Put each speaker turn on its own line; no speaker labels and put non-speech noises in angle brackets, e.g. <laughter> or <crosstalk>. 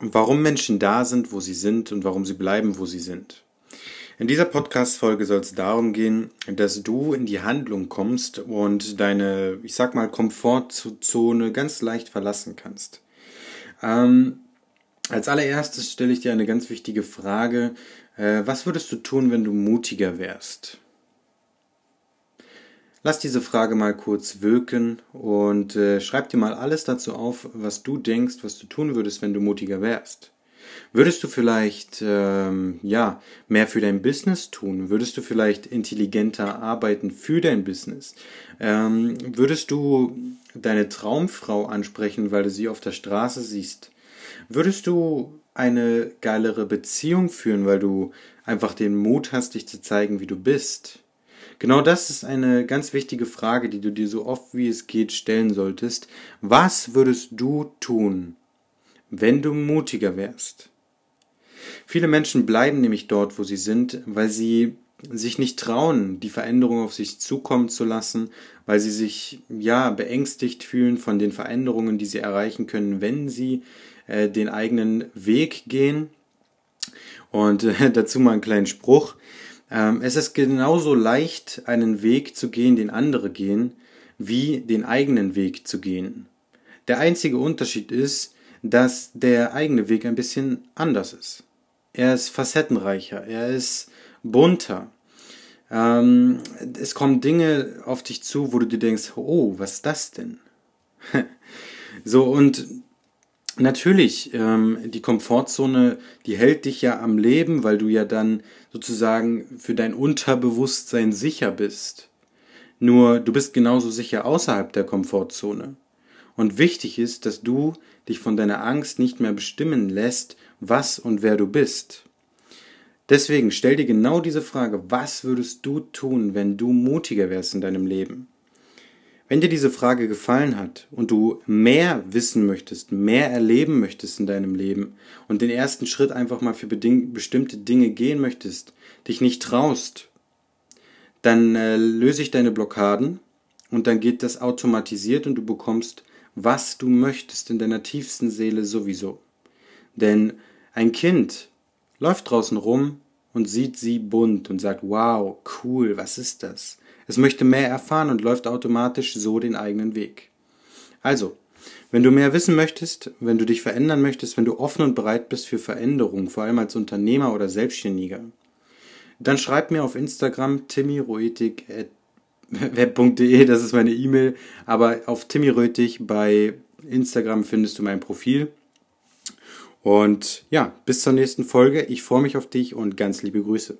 warum Menschen da sind, wo sie sind und warum sie bleiben, wo sie sind. In dieser Podcast-Folge soll es darum gehen, dass du in die Handlung kommst und deine, ich sag mal, Komfortzone ganz leicht verlassen kannst. Ähm, als allererstes stelle ich dir eine ganz wichtige Frage. Äh, was würdest du tun, wenn du mutiger wärst? Lass diese Frage mal kurz wirken und äh, schreib dir mal alles dazu auf, was du denkst, was du tun würdest, wenn du mutiger wärst. Würdest du vielleicht ähm, ja mehr für dein Business tun? Würdest du vielleicht intelligenter arbeiten für dein Business? Ähm, würdest du deine Traumfrau ansprechen, weil du sie auf der Straße siehst? Würdest du eine geilere Beziehung führen, weil du einfach den Mut hast, dich zu zeigen, wie du bist? Genau das ist eine ganz wichtige Frage, die du dir so oft wie es geht stellen solltest. Was würdest du tun, wenn du mutiger wärst? Viele Menschen bleiben nämlich dort, wo sie sind, weil sie sich nicht trauen, die Veränderung auf sich zukommen zu lassen, weil sie sich ja beängstigt fühlen von den Veränderungen, die sie erreichen können, wenn sie äh, den eigenen Weg gehen. Und äh, <laughs> dazu mal einen kleinen Spruch. Ähm, es ist genauso leicht, einen Weg zu gehen, den andere gehen, wie den eigenen Weg zu gehen. Der einzige Unterschied ist, dass der eigene Weg ein bisschen anders ist. Er ist facettenreicher, er ist bunter. Ähm, es kommen Dinge auf dich zu, wo du dir denkst, oh, was ist das denn? <laughs> so, und Natürlich, ähm, die Komfortzone, die hält dich ja am Leben, weil du ja dann sozusagen für dein Unterbewusstsein sicher bist. Nur du bist genauso sicher außerhalb der Komfortzone. Und wichtig ist, dass du dich von deiner Angst nicht mehr bestimmen lässt, was und wer du bist. Deswegen stell dir genau diese Frage, was würdest du tun, wenn du mutiger wärst in deinem Leben? Wenn dir diese Frage gefallen hat und du mehr wissen möchtest, mehr erleben möchtest in deinem Leben und den ersten Schritt einfach mal für bestimmte Dinge gehen möchtest, dich nicht traust, dann äh, löse ich deine Blockaden und dann geht das automatisiert und du bekommst, was du möchtest in deiner tiefsten Seele sowieso. Denn ein Kind läuft draußen rum und sieht sie bunt und sagt, wow, cool, was ist das? Es möchte mehr erfahren und läuft automatisch so den eigenen Weg. Also, wenn du mehr wissen möchtest, wenn du dich verändern möchtest, wenn du offen und bereit bist für Veränderung, vor allem als Unternehmer oder Selbstständiger, dann schreib mir auf Instagram timmyrötig.web.de, das ist meine E-Mail, aber auf timmyrötig bei Instagram findest du mein Profil. Und ja, bis zur nächsten Folge. Ich freue mich auf dich und ganz liebe Grüße.